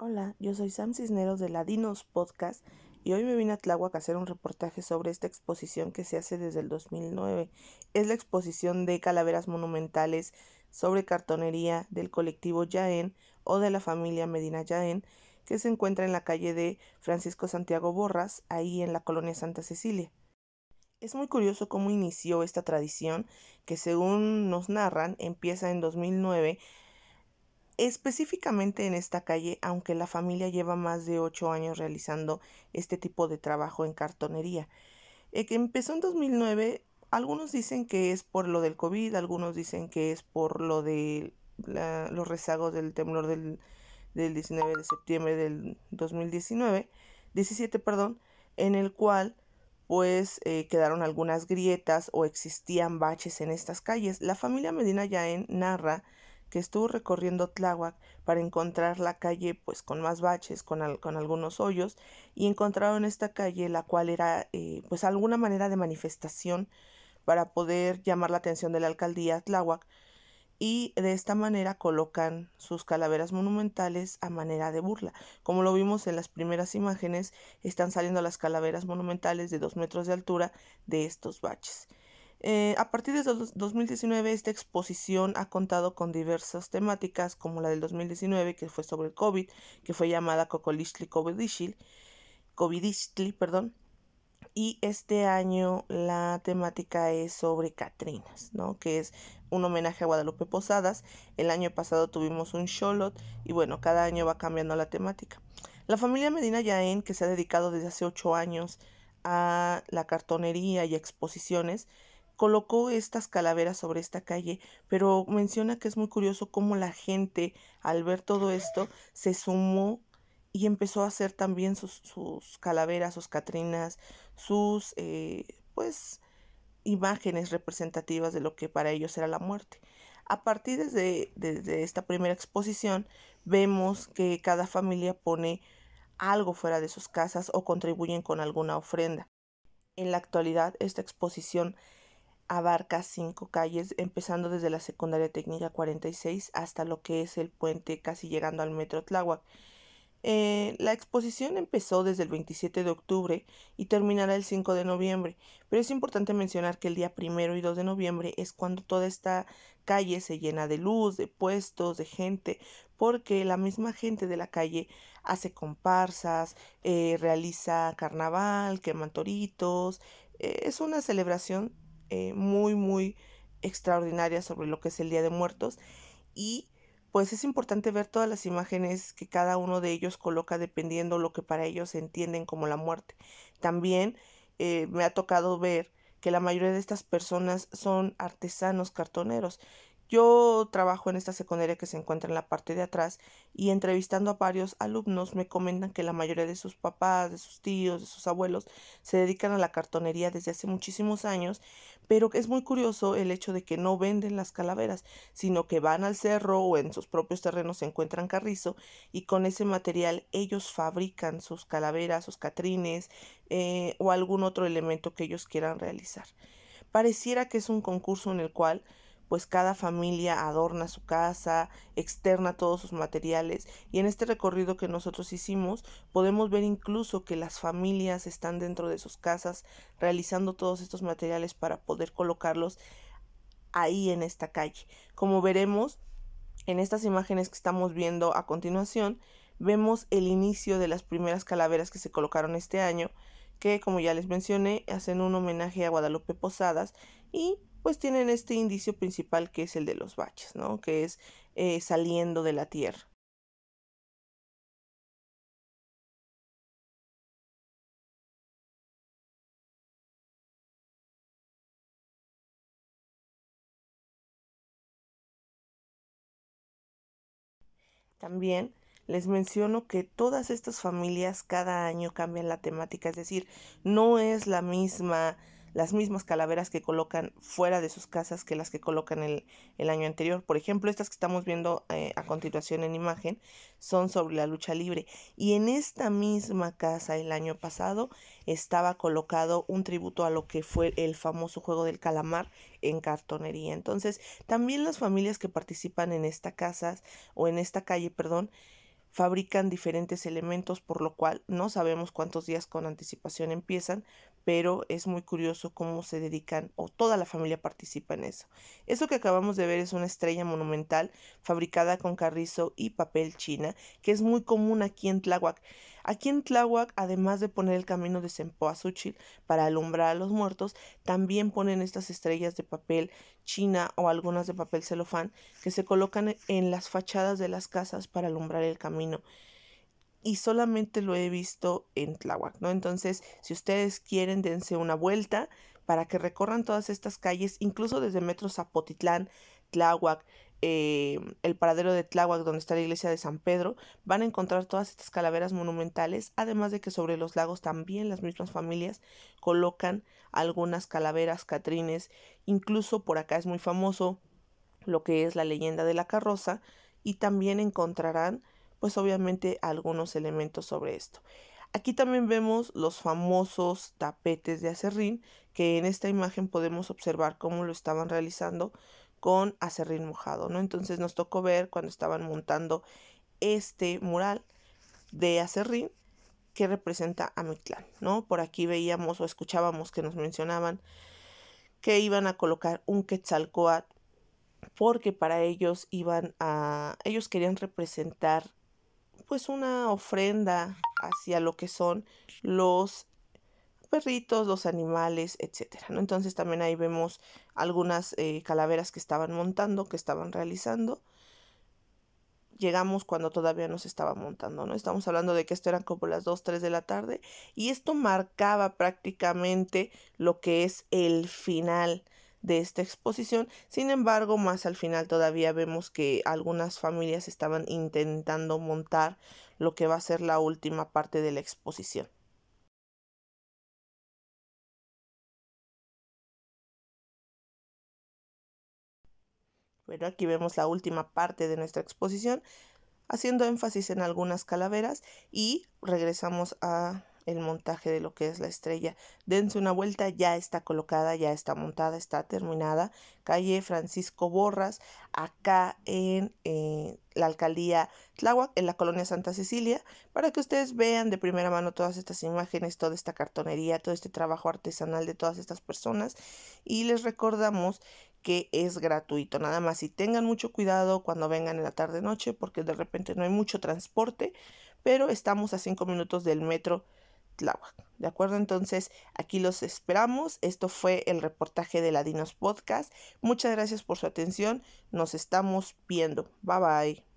Hola, yo soy Sam Cisneros de Ladinos Podcast y hoy me vine a Tláhuac a hacer un reportaje sobre esta exposición que se hace desde el 2009. Es la exposición de calaveras monumentales sobre cartonería del colectivo Yaén o de la familia Medina Yaén que se encuentra en la calle de Francisco Santiago Borras, ahí en la colonia Santa Cecilia. Es muy curioso cómo inició esta tradición que según nos narran empieza en 2009 Específicamente en esta calle, aunque la familia lleva más de ocho años realizando este tipo de trabajo en cartonería, eh, que empezó en 2009, algunos dicen que es por lo del COVID, algunos dicen que es por lo de los rezagos del temblor del, 19 de septiembre del 2019, 17, perdón, en el cual pues eh, quedaron algunas grietas o existían baches en estas calles. La familia Medina Yaén narra que estuvo recorriendo Tláhuac para encontrar la calle pues con más baches, con, con algunos hoyos, y encontraron esta calle la cual era eh, pues alguna manera de manifestación para poder llamar la atención de la alcaldía Tláhuac y de esta manera colocan sus calaveras monumentales a manera de burla. Como lo vimos en las primeras imágenes, están saliendo las calaveras monumentales de dos metros de altura de estos baches. Eh, a partir de 2019, esta exposición ha contado con diversas temáticas, como la del 2019, que fue sobre el COVID, que fue llamada Kokolishli Covidishli, perdón. Y este año la temática es sobre Catrinas, ¿no? Que es un homenaje a Guadalupe Posadas. El año pasado tuvimos un Sholot y bueno, cada año va cambiando la temática. La familia Medina Yaén, que se ha dedicado desde hace ocho años a la cartonería y exposiciones, colocó estas calaveras sobre esta calle, pero menciona que es muy curioso cómo la gente al ver todo esto se sumó y empezó a hacer también sus, calaveras, sus catrinas, sus eh, pues imágenes representativas de lo que para ellos era la muerte. A partir de, de esta primera exposición vemos que cada familia pone algo fuera de sus casas o contribuyen con alguna ofrenda. En la actualidad esta exposición abarca cinco calles, empezando desde la secundaria técnica 46 hasta lo que es el puente casi llegando al metro Tláhuac. Eh, la exposición empezó desde el 27 de octubre y terminará el 5 de noviembre, pero es importante mencionar que el día primero y 2 de noviembre es cuando toda esta calle se llena de luz, de puestos, de gente, porque la misma gente de la calle hace comparsas, eh, realiza carnaval, queman toritos, eh, es una celebración eh, muy, muy extraordinaria sobre lo que es el Día de Muertos y pues es importante ver todas las imágenes que cada uno de ellos coloca dependiendo lo que para ellos entienden como la muerte. También eh, me ha tocado ver que la mayoría de estas personas son artesanos cartoneros yo trabajo en esta secundaria que se encuentra en la parte de atrás y entrevistando a varios alumnos me comentan que la mayoría de sus papás, de sus tíos, de sus abuelos se dedican a la cartonería desde hace muchísimos años, pero es muy curioso el hecho de que no venden las calaveras, sino que van al cerro o en sus propios terrenos se encuentran carrizo y con ese material ellos fabrican sus calaveras, sus catrines eh, o algún otro elemento que ellos quieran realizar. Pareciera que es un concurso en el cual pues cada familia adorna su casa, externa todos sus materiales y en este recorrido que nosotros hicimos podemos ver incluso que las familias están dentro de sus casas realizando todos estos materiales para poder colocarlos ahí en esta calle. Como veremos en estas imágenes que estamos viendo a continuación, vemos el inicio de las primeras calaveras que se colocaron este año, que como ya les mencioné, hacen un homenaje a Guadalupe Posadas y pues tienen este indicio principal que es el de los baches, ¿no? Que es eh, saliendo de la tierra. También les menciono que todas estas familias cada año cambian la temática, es decir, no es la misma las mismas calaveras que colocan fuera de sus casas que las que colocan el, el año anterior. Por ejemplo, estas que estamos viendo eh, a continuación en imagen son sobre la lucha libre. Y en esta misma casa el año pasado estaba colocado un tributo a lo que fue el famoso juego del calamar en cartonería. Entonces, también las familias que participan en esta casa o en esta calle, perdón, fabrican diferentes elementos, por lo cual no sabemos cuántos días con anticipación empiezan, pero es muy curioso cómo se dedican o toda la familia participa en eso. Eso que acabamos de ver es una estrella monumental fabricada con carrizo y papel china, que es muy común aquí en Tláhuac. Aquí en Tláhuac, además de poner el camino de Sempoazúchil para alumbrar a los muertos, también ponen estas estrellas de papel china o algunas de papel celofán que se colocan en las fachadas de las casas para alumbrar el camino y solamente lo he visto en Tláhuac, ¿no? Entonces, si ustedes quieren, dense una vuelta para que recorran todas estas calles, incluso desde Metro Zapotitlán, Tláhuac, eh, el paradero de Tláhuac, donde está la iglesia de San Pedro, van a encontrar todas estas calaveras monumentales, además de que sobre los lagos también las mismas familias colocan algunas calaveras catrines, incluso por acá es muy famoso lo que es la leyenda de la carroza, y también encontrarán pues obviamente algunos elementos sobre esto. Aquí también vemos los famosos tapetes de acerrín, que en esta imagen podemos observar cómo lo estaban realizando con acerrín mojado, ¿no? Entonces nos tocó ver cuando estaban montando este mural de acerrín que representa a Mictlán, ¿no? Por aquí veíamos o escuchábamos que nos mencionaban que iban a colocar un quetzalcoatl porque para ellos iban a ellos querían representar pues una ofrenda hacia lo que son los perritos, los animales, etcétera, ¿no? Entonces también ahí vemos algunas eh, calaveras que estaban montando, que estaban realizando. Llegamos cuando todavía no se estaba montando, ¿no? Estamos hablando de que esto eran como las 2, 3 de la tarde y esto marcaba prácticamente lo que es el final de esta exposición. Sin embargo, más al final todavía vemos que algunas familias estaban intentando montar lo que va a ser la última parte de la exposición. Bueno, aquí vemos la última parte de nuestra exposición, haciendo énfasis en algunas calaveras y regresamos a el montaje de lo que es la estrella. Dense una vuelta, ya está colocada, ya está montada, está terminada. Calle Francisco Borras, acá en eh, la alcaldía Tláhuac, en la colonia Santa Cecilia, para que ustedes vean de primera mano todas estas imágenes, toda esta cartonería, todo este trabajo artesanal de todas estas personas. Y les recordamos que es gratuito. Nada más si tengan mucho cuidado cuando vengan en la tarde noche, porque de repente no hay mucho transporte, pero estamos a cinco minutos del metro ¿De acuerdo? Entonces, aquí los esperamos. Esto fue el reportaje de Ladinos Podcast. Muchas gracias por su atención. Nos estamos viendo. Bye bye.